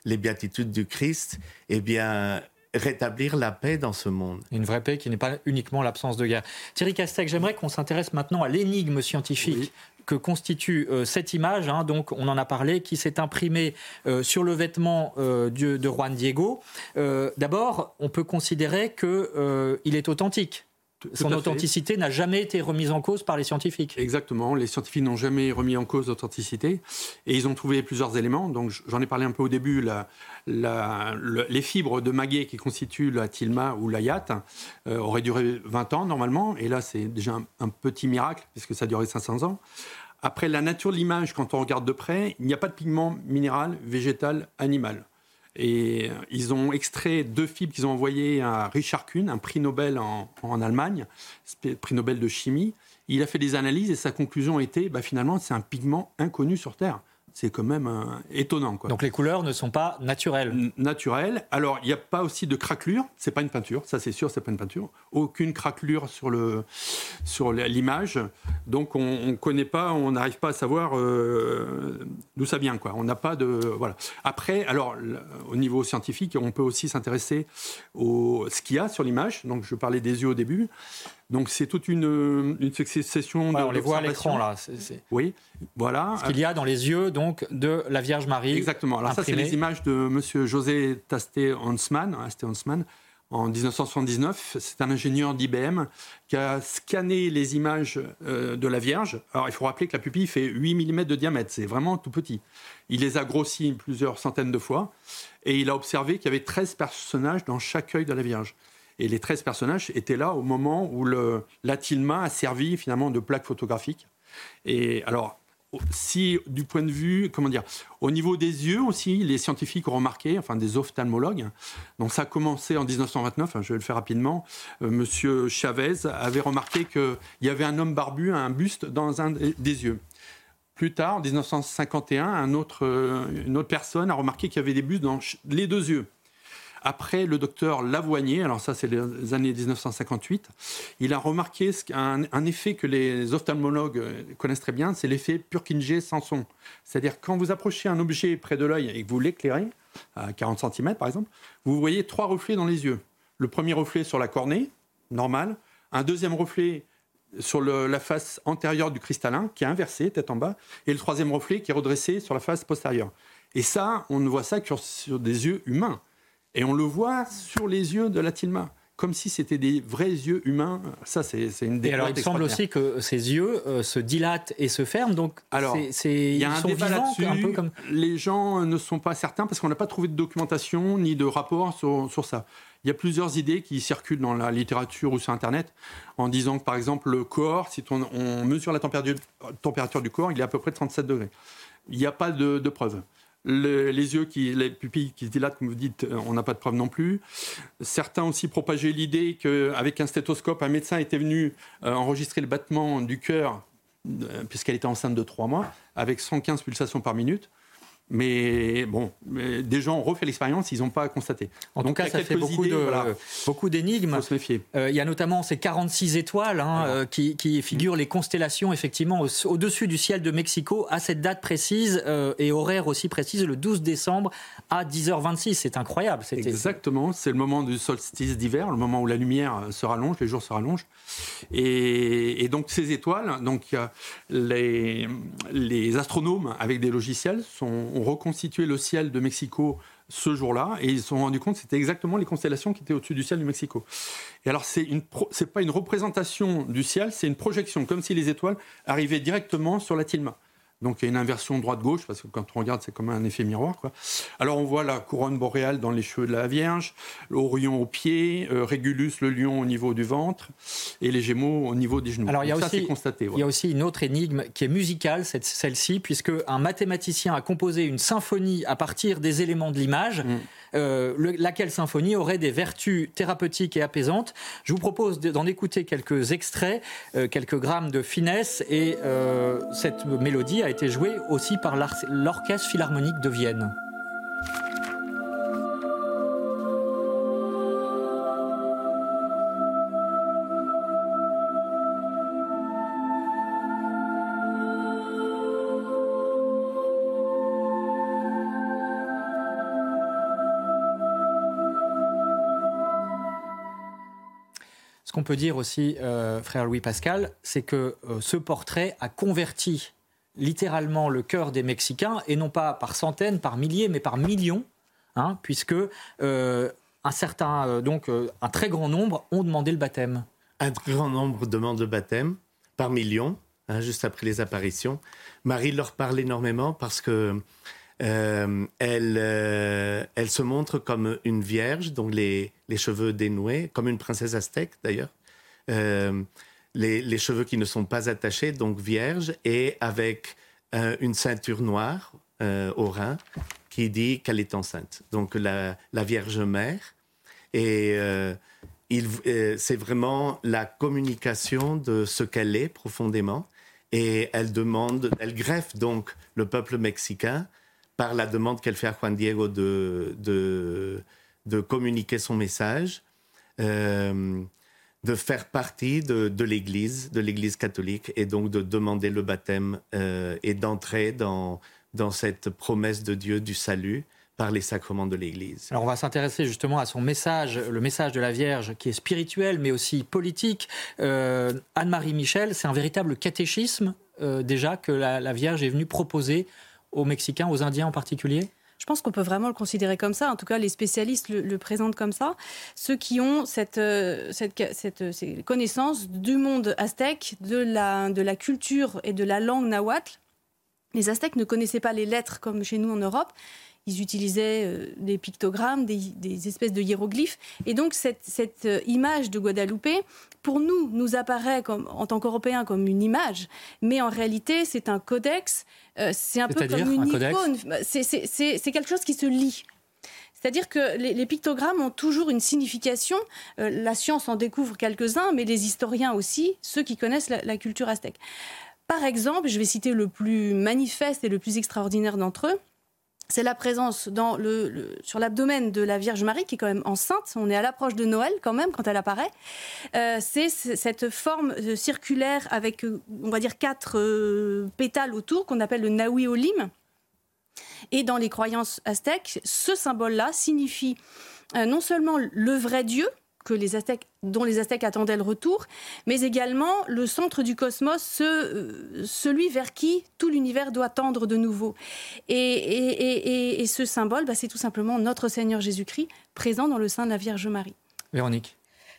les béatitudes du Christ, eh bien, rétablir la paix dans ce monde. Une vraie paix qui n'est pas uniquement l'absence de guerre. Thierry Castec, j'aimerais qu'on s'intéresse maintenant à l'énigme scientifique. Que constitue euh, cette image, hein. donc on en a parlé, qui s'est imprimée euh, sur le vêtement euh, de, Juan Diego. D'abord, on peut considérer qu'il est authentique. Son authenticité n'a jamais été remise en cause par les scientifiques. Exactement, les scientifiques n'ont jamais remis en cause l'authenticité et ils ont trouvé plusieurs éléments. Donc j'en ai parlé un peu au début, les fibres de maguet qui constituent la tilma ou la euh, auraient duré 20 ans normalement et là c'est déjà un, un, petit miracle puisque ça a duré 500 ans. Après la nature de l'image, quand on regarde de près, il n'y a pas de pigment minéral, végétal, animal. Et euh, ils ont extrait deux fibres qu'ils ont envoyées à Richard Kuhn, un prix Nobel en, Allemagne, prix Nobel de chimie. Il a fait des analyses et sa conclusion était, bah, finalement, c'est un pigment inconnu sur Terre c'est quand même euh, étonnant. Quoi. Donc les couleurs ne sont pas naturelles Naturelles. Alors, il n'y a pas aussi de craquelure. C'est pas une peinture, ça c'est sûr, c'est pas une peinture. Aucune craquelure sur, le, sur l'image. Donc on ne connaît pas, on n'arrive pas à savoir euh, d'où ça vient. Quoi. On n'a pas de... Voilà. Après, alors, au niveau scientifique, on peut aussi s'intéresser au ce qu'il y a sur l'image. Donc je parlais des yeux au début. Donc c'est toute une, une succession de. On les voit à l'écran là. Oui, voilà. Ce qu'il y a dans les yeux donc de la Vierge Marie. Exactement. Alors ça c'est les images de Monsieur José Tasté Hansmann, Hansmann en 1979. C'est un ingénieur d'IBM qui a scanné les images euh, de la Vierge. Alors il faut rappeler que la pupille fait 8 mm de diamètre, c'est vraiment tout petit. Il les a grossis plusieurs centaines de fois et il a observé qu'il y avait 13 personnages dans chaque œil de la Vierge. Et les 13 personnages étaient là au moment où le, la tilma a servi finalement de plaque photographique. Et alors, si du point de vue, comment dire, au niveau des yeux aussi, les scientifiques ont remarqué, enfin des ophtalmologues, donc ça a commencé en 1929, hein, je vais le faire rapidement, euh, Monsieur Chavez avait remarqué qu'il y avait un homme barbu, un buste dans un des yeux. Plus tard, en 1951, un autre, euh, une autre personne a remarqué qu'il y avait des bustes dans les deux yeux. Après, le docteur Lavoigné, alors ça c'est les années 1958, il a remarqué un, effet que les ophtalmologues connaissent très bien, c'est l'effet Purkinje-Sanson. C'est-à-dire quand vous approchez un objet près de l'œil et que vous l'éclairez, à 40 cm par exemple, vous voyez trois reflets dans les yeux. Le premier reflet sur la cornée, normal. Un deuxième reflet sur la face antérieure du cristallin, qui est inversé, tête en bas. Et le troisième reflet qui est redressé sur la face postérieure. Et ça, on ne voit ça que sur des yeux humains. Et on le voit sur les yeux de la Tilma comme si c'était des vrais yeux humains. Ça, c'est une Et alors, il semble aussi que ces yeux euh, se dilatent et se ferment. Donc, alors, il y a un débat là-dessus. Comme... Les gens ne sont pas certains parce qu'on n'a pas trouvé de documentation ni de rapport sur, sur, ça. Il y a plusieurs idées qui circulent dans la littérature ou sur Internet en disant que, par exemple, le corps, si on, on mesure la température, température, du corps, il est à peu près de 37 degrés. Il n'y a pas de, de preuves les yeux, qui, les pupilles qui se dilatent, comme vous dites, euh, on n'a pas de preuve non plus. Certains aussi propageaient l'idée qu'avec un stéthoscope, un médecin était venu euh, enregistrer le battement du cœur, euh, puisqu'elle était enceinte de trois mois, avec 115 pulsations par minute. Mais bon, des gens ont refait l'expérience, ils n'ont pas constaté. En tout cas, ça fait beaucoup, de, beaucoup d'énigmes. Euh, il y a notamment ces 46 étoiles hein, euh, qui, figurent les constellations, effectivement, au-dessus du ciel de Mexico, à cette date précise euh, et horaire aussi précise, le 12 décembre à 10h26. C'est incroyable. Exactement, c'est le moment du solstice d'hiver, le moment où la lumière se rallonge, les jours se rallongent. Et, donc, ces étoiles, donc, les, les astronomes avec des logiciels sont reconstitué le ciel de Mexico ce jour-là et ils se sont rendus compte que c'était exactement les constellations qui étaient au-dessus du ciel du Mexico. Et alors, c'est une c'est pas une représentation du ciel, c'est une projection, comme si les étoiles arrivaient directement sur la tilma. Donc il y a une inversion droite-gauche, parce que quand on regarde, c'est comme un effet miroir. Quoi. Alors on voit la couronne boréale dans les cheveux de la Vierge, l'Orion au pied, euh, Régulus, le lion au niveau du ventre, et les Gémeaux au niveau des genoux. Alors il y, a aussi, constaté, il y a aussi une autre énigme qui est musicale, celle-ci, puisque un mathématicien a composé une symphonie à partir des éléments de l'image. Mm. Euh, laquelle symphonie aurait des vertus thérapeutiques et apaisantes. Je vous propose d'en écouter quelques extraits, euh, quelques grammes de finesse, et euh, cette mélodie a été jouée aussi par l'Orchestre Philharmonique de Vienne. Peut dire aussi, euh, frère Louis Pascal, c'est que euh, ce portrait a converti littéralement le cœur des Mexicains, et non pas par centaines, par milliers, mais par millions, hein, puisque euh, un certain, donc un très grand nombre ont demandé le baptême. Un grand nombre demandent le baptême, par millions, hein, juste après les apparitions. Marie leur parle énormément parce que elle, elle se montre comme une vierge, donc les, les cheveux dénoués, comme une princesse aztèque d'ailleurs. Euh, les, cheveux qui ne sont pas attachés, donc vierge, et avec une ceinture noire au rein qui dit qu'elle est enceinte. Donc la, Vierge Mère. Et c'est vraiment la communication de ce qu'elle est profondément. Et elle demande, elle greffe donc le peuple mexicain par la demande qu'elle fait à Juan Diego de, de, communiquer son message, euh, de faire partie de, l'Église, de l'Église catholique, et donc de demander le baptême euh, et d'entrer dans, dans cette promesse de Dieu du salut par les sacrements de l'Église. Alors on va s'intéresser justement à son message, le message de la Vierge qui est spirituel mais aussi politique. Euh, Anne-Marie Michel, c'est un véritable catéchisme déjà que la, Vierge est venue proposer aux Mexicains, aux Indiens en particulier? Je pense qu'on peut vraiment le considérer comme ça. En tout cas, les spécialistes le, présentent comme ça. Ceux qui ont cette, euh, cette, connaissance du monde aztèque, de la culture et de la langue nahuatl. Les Aztèques ne connaissaient pas les lettres comme chez nous en Europe. Ils utilisaient euh, des pictogrammes, des, espèces de hiéroglyphes. Et donc cette, euh, image de Guadeloupe, pour nous, nous apparaît comme, en tant qu'Européens comme une image, mais en réalité c'est un codex, euh, c'est un peu comme une icône, bah, c'est quelque chose qui se lit. C'est-à-dire que les, pictogrammes ont toujours une signification. la science en découvre quelques-uns, mais les historiens aussi, ceux qui connaissent la, la culture aztèque. Par exemple, je vais citer le plus manifeste et le plus extraordinaire d'entre eux, c'est la présence dans le, sur l'abdomen de la Vierge Marie, qui est quand même enceinte. On est à l'approche de Noël quand même quand elle apparaît. Euh, c'est cette forme euh, circulaire avec, euh, on va dire, quatre pétales autour qu'on appelle le Nahui Olim. Et dans les croyances aztèques, ce symbole-là signifie non seulement le vrai Dieu, que les Aztèques, dont les Aztèques attendaient le retour, mais également le centre du cosmos, euh, celui vers qui tout l'univers doit tendre de nouveau. Et, ce symbole, bah, c'est tout simplement notre Seigneur Jésus-Christ présent dans le sein de la Vierge Marie. Véronique.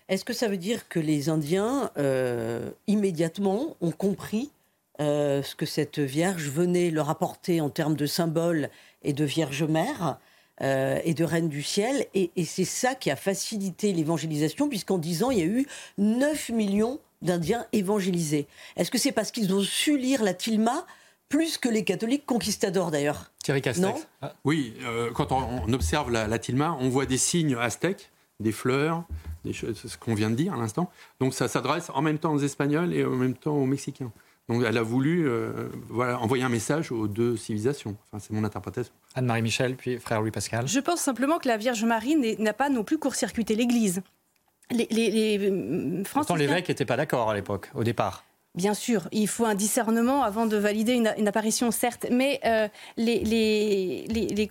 Est-ce que ça veut dire que les Indiens, euh, immédiatement, ont compris euh, ce que cette Vierge venait leur apporter en termes de symbole et de Vierge Mère? Euh, et de Reine du Ciel. Et, c'est ça qui a facilité l'évangélisation, puisqu'en 10 ans, il y a eu 9 millions d'Indiens évangélisés. Est-ce que c'est parce qu'ils ont su lire la Tilma plus que les catholiques conquistadors d'ailleurs? Thierry Castex. Ah. Oui, euh, quand on, observe la, Tilma, on voit des signes aztèques, des fleurs, des ce qu'on vient de dire à l'instant. Donc ça s'adresse en même temps aux Espagnols et en même temps aux Mexicains. Donc elle a voulu euh, voilà, envoyer un message aux deux civilisations. Enfin, c'est mon interprétation. Anne-Marie Michel, puis frère Louis Pascal. Je pense simplement que la Vierge Marie n'a pas non plus court-circuité l'Église. Les, les, les euh, Pourtant, l'évêque n'était pas d'accord à l'époque, au départ. Bien sûr, il faut un discernement avant de valider une, apparition, certes, mais euh, les,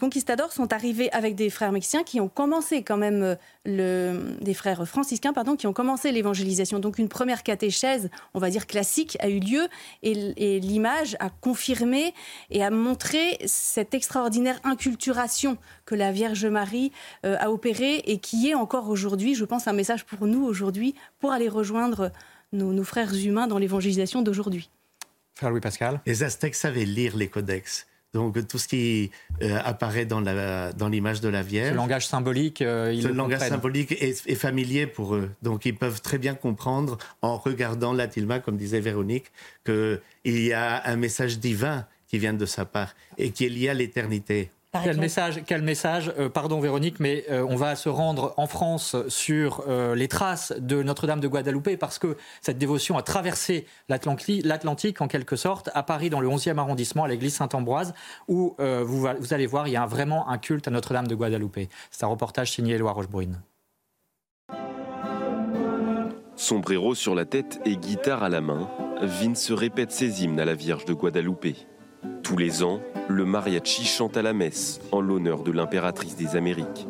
conquistadors sont arrivés avec des frères mexicains qui ont commencé quand même, euh, le, des frères franciscains, pardon, qui ont commencé l'évangélisation. Donc une première catéchèse, on va dire classique, a eu lieu et, l'image a confirmé et a montré cette extraordinaire inculturation que la Vierge Marie euh, a opérée et qui est encore aujourd'hui, je pense, un message pour nous aujourd'hui pour aller rejoindre nos, frères humains dans l'évangélisation d'aujourd'hui. Frère Louis Pascal. Les Aztèques savaient lire les codex. Donc tout ce qui euh, apparaît dans l'image dans de la Vierge. Ce langage symbolique, euh, ils Ce langage symbolique est, est, familier pour eux. Donc ils peuvent très bien comprendre en regardant la tilma, comme disait Véronique, qu'il y a un message divin qui vient de sa part et qui est lié à l'éternité. Quel message, quel message euh, pardon Véronique, mais euh, on va se rendre en France sur euh, les traces de Notre-Dame de Guadeloupe parce que cette dévotion a traversé l'Atlantique en quelque sorte, à Paris dans le 11e arrondissement, à l'église Saint-Ambroise, où vous, vous, allez voir, il y a vraiment un culte à Notre-Dame de Guadeloupe. C'est un reportage signé Éloi Rochebrune. Sombrero sur la tête et guitare à la main, Vince répète ses hymnes à la Vierge de Guadeloupe. Tous les ans, le mariachi chante à la messe en l'honneur de l'impératrice des Amériques.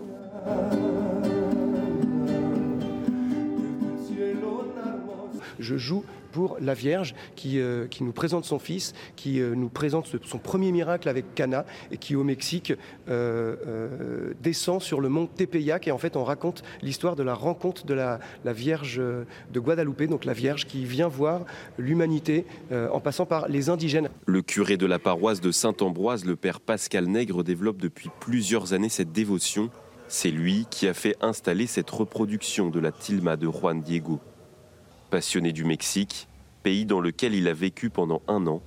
Je joue pour la Vierge qui, euh, qui nous présente son fils, qui euh, nous présente son premier miracle avec Cana et qui au Mexique euh, descend sur le mont Tepeyac et en fait on raconte l'histoire de la rencontre de la, Vierge de Guadalupe, donc la Vierge qui vient voir l'humanité en passant par les indigènes. Le curé de la paroisse de Saint-Ambroise, le père Pascal Nègre, développe depuis plusieurs années cette dévotion. C'est lui qui a fait installer cette reproduction de la tilma de Juan Diego. Passionné du Mexique, pays dans lequel il a vécu pendant un an,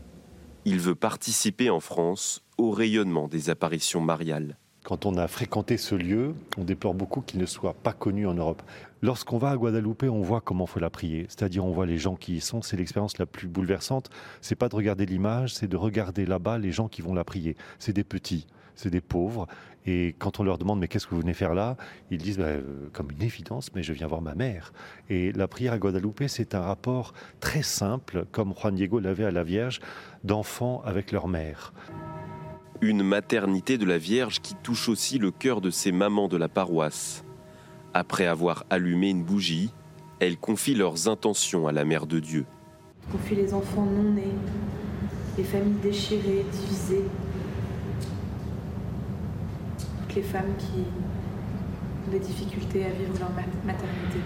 il veut participer en France au rayonnement des apparitions mariales. Quand on a fréquenté ce lieu, on déplore beaucoup qu'il ne soit pas connu en Europe. Lorsqu'on va à Guadeloupe, on voit comment faut la prier. C'est-à-dire, on voit les gens qui y sont. C'est l'expérience la plus bouleversante. C'est pas de regarder l'image, c'est de regarder là-bas les gens qui vont la prier. C'est des petits, c'est des pauvres. Et quand on leur demande mais qu'est-ce que vous venez faire là, ils disent bah, euh, comme une évidence, mais je viens voir ma mère. Et la prière à Guadalupe, c'est un rapport très simple, comme Juan Diego l'avait à la Vierge, d'enfants avec leur mère. Une maternité de la Vierge qui touche aussi le cœur de ces mamans de la paroisse. Après avoir allumé une bougie, elles confient leurs intentions à la Mère de Dieu. Confie les enfants non nés, les familles déchirées, divisées, les femmes qui ont des difficultés à vivre leur maternité.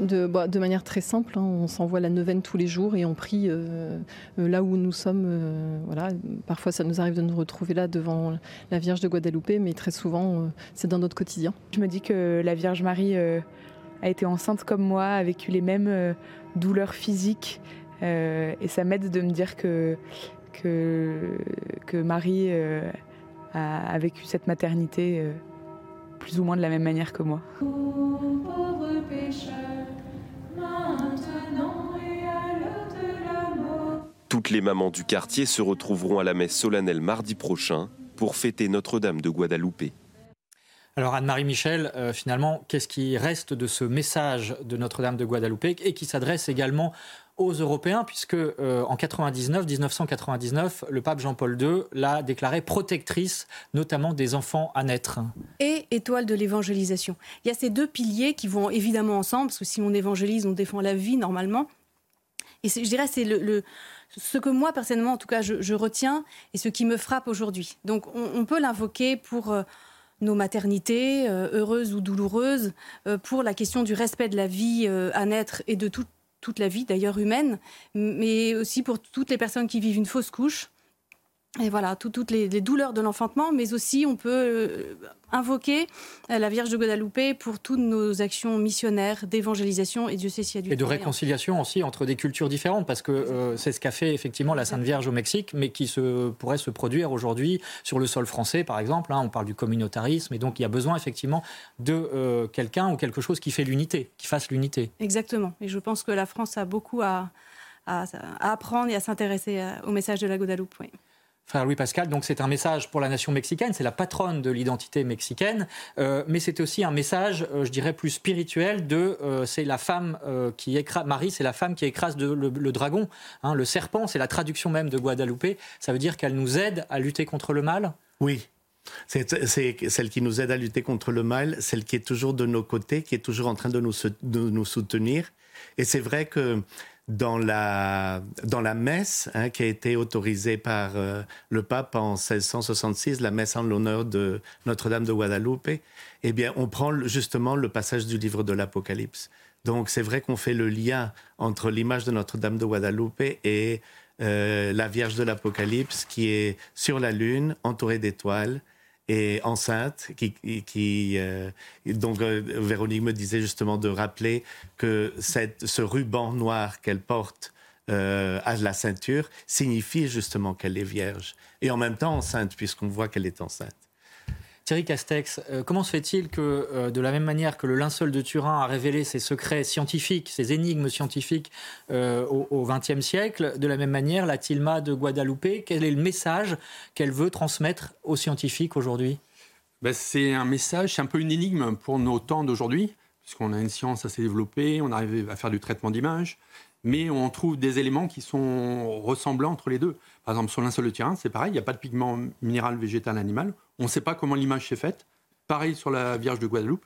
de, bah, de, manière très simple. Hein. on s'envoie la neuvaine tous les jours et on prie euh, euh, là où nous sommes. Euh, voilà. Parfois, ça nous arrive de nous retrouver là devant la Vierge de Guadeloupe, mais très souvent, c'est dans notre quotidien. Je me dis que la Vierge Marie a été enceinte comme moi, a vécu les mêmes douleurs physiques. et ça m'aide de me dire que, que, que Marie a, a, vécu cette maternité plus ou moins de la même manière que moi. Toutes les mamans du quartier se retrouveront à la messe solennelle mardi prochain pour fêter Notre-Dame de Guadeloupe. Alors Anne-Marie Michel, euh, finalement, qu'est-ce qui reste de ce message de Notre-Dame de Guadeloupe et qui s'adresse également aux Européens, puisque euh, en 99, 1999, le pape Jean-Paul II l'a déclarée protectrice, notamment des enfants à naître. Et étoile de l'évangélisation. Il y a ces deux piliers qui vont évidemment ensemble, parce que si on évangélise, on défend la vie normalement. Et je dirais, c'est le, ce que moi, personnellement, en tout cas, je, retiens et ce qui me frappe aujourd'hui. Donc, on, peut l'invoquer pour euh, nos maternités, euh, heureuses ou douloureuses, pour la question du respect de la vie à naître et de toute toute la vie d'ailleurs humaine, mais aussi pour toutes les personnes qui vivent une fausse couche. Et voilà, toutes les, douleurs de l'enfantement, mais aussi on peut euh, invoquer euh, la Vierge de Guadalupe pour toutes nos actions missionnaires d'évangélisation et Dieu sait s'il y a du Et de réconciliation aussi entre des cultures différentes, parce que euh, c'est ce qu'a fait effectivement la Sainte Vierge au Mexique, mais qui se, pourrait se produire aujourd'hui sur le sol français, par exemple. Hein. on parle du communautarisme, et donc il y a besoin effectivement de quelqu'un ou quelque chose qui fait l'unité, qui fasse l'unité. Exactement. Et je pense que la France a beaucoup à, à, apprendre et à s'intéresser au message de la Guadeloupe. Oui. Frère Louis Pascal, donc c'est un message pour la nation mexicaine, c'est la patronne de l'identité mexicaine, euh, mais c'est aussi un message, euh, je dirais, plus spirituel de, euh, c'est la femme qui écrase, Marie, c'est la femme qui écrase le, dragon, hein, le serpent, c'est la traduction même de Guadalupe, ça veut dire qu'elle nous aide à lutter contre le mal? Oui, c'est celle qui nous aide à lutter contre le mal, celle qui est toujours de nos côtés, qui est toujours en train de nous, de nous soutenir. Et c'est vrai que dans la, dans la messe hein, qui a été autorisée par euh, le pape en 1666, la messe en l'honneur de Notre-Dame de Guadalupe, eh bien, on prend justement le passage du livre de l'Apocalypse. Donc, c'est vrai qu'on fait le lien entre l'image de Notre-Dame de Guadalupe et euh, la Vierge de l'Apocalypse qui est sur la lune, entourée d'étoiles, et enceinte, qui, euh, donc euh, Véronique me disait justement de rappeler que ce ruban noir qu'elle porte euh, à la ceinture signifie justement qu'elle est vierge et en même temps enceinte puisqu'on voit qu'elle est enceinte. Thierry Castex, euh, comment se fait-il que, euh, de la même manière que le linceul de Turin a révélé ses secrets scientifiques, ses énigmes scientifiques euh, au XXe siècle, de la même manière, la Tilma de Guadalupe, quel est le message qu'elle veut transmettre aux scientifiques aujourd'hui? Ben, C'est un message, c'est un peu une énigme pour nos temps d'aujourd'hui, puisqu'on a une science assez développée, on arrive à faire du traitement d'images, mais on trouve des éléments qui sont ressemblants entre les deux. Par exemple, sur linceul de Turin, c'est pareil, il n'y a pas de pigment minéral, végétal, animal. On ne sait pas comment l'image s'est faite. Pareil sur la Vierge de Guadeloupe.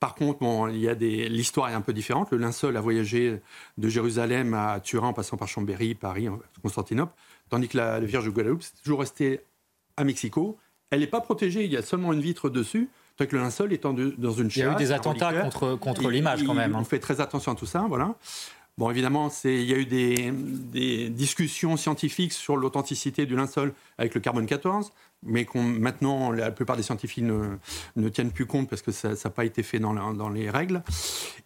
Par contre, bon, il y a des... l'histoire est un peu différente. Le linceul a voyagé de Jérusalem à Turin en passant par Chambéry, Paris, Constantinople, tandis que la, Vierge de Guadeloupe, c'est toujours resté à Mexico. Elle n'est pas protégée, il y a seulement une vitre dessus. Tandis que le linceul étant dans une chasse. Il y a eu des attentats contre, contre l'image quand même. Hein. On fait très attention à tout ça, voilà. Bon, évidemment, il y a eu des, des discussions scientifiques sur l'authenticité du linceul avec le carbone 14 mais maintenant la plupart des scientifiques ne, ne, tiennent plus compte parce que ça n'a pas été fait dans, dans, les règles.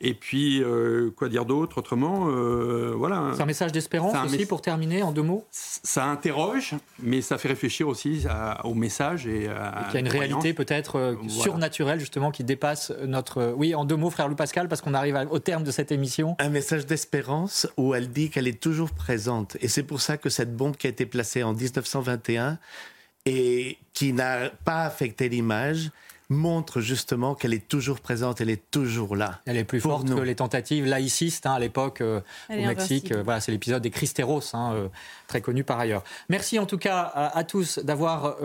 Et puis, euh, quoi dire d'autre autrement euh, voilà. C'est un message d'espérance aussi pour terminer en deux mots? Ça interroge, mais ça fait réfléchir aussi au message. Et, qu'il y a une réalité peut-être euh, surnaturelle justement qui dépasse notre... Oui, en deux mots, frère Louis Pascal, parce qu'on arrive au terme de cette émission. Un message d'espérance où elle dit qu'elle est toujours présente. Et c'est pour ça que cette bombe qui a été placée en 1921 et qui n'a pas affecté l'image montre justement qu'elle est toujours présente, elle est toujours là. Elle est plus forte que les tentatives laïcistes hein, à l'époque euh, au Mexique. Euh, voilà, c'est l'épisode des Cristeros, hein, euh, très connu par ailleurs. Merci en tout cas à, tous d'avoir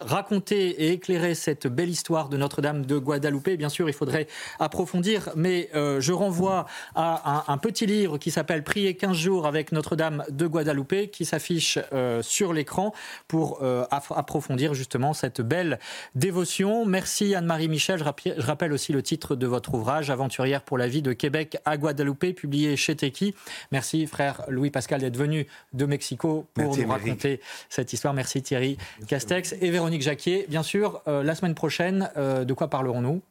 raconté et éclairé cette belle histoire de Notre-Dame de Guadalupe. Bien sûr, il faudrait approfondir, mais je renvoie à un, petit livre qui s'appelle Prier 15 jours avec Notre-Dame de Guadalupe, qui s'affiche sur l'écran pour approfondir justement cette belle dévotion. Merci Merci Anne-Marie Michel. Je rappelle aussi le titre de votre ouvrage, Aventurière pour la vie de Québec à Guadeloupe, publié chez Teki. Merci frère Louis-Pascal d'être venu de Mexico pour nous raconter cette histoire. Merci Thierry Castex et Véronique Jacquier. Bien sûr, euh, la semaine prochaine, euh, de quoi parlerons-nous?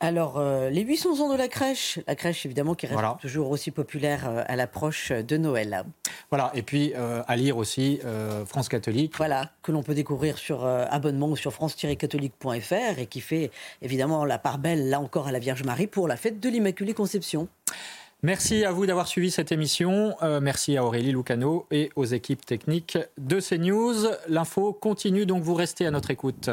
Alors, euh, les 800 ans de la crèche, la crèche évidemment qui reste toujours aussi populaire euh, à l'approche de Noël. Voilà, et puis euh, à lire aussi France catholique. Voilà, que l'on peut découvrir sur abonnement ou sur france-catholique.fr et qui fait évidemment la part belle, là encore, à la Vierge Marie pour la fête de l'Immaculée Conception. Merci à vous d'avoir suivi cette émission. merci à Aurélie Lucano et aux équipes techniques de CNews. L'info continue, donc vous restez à notre écoute.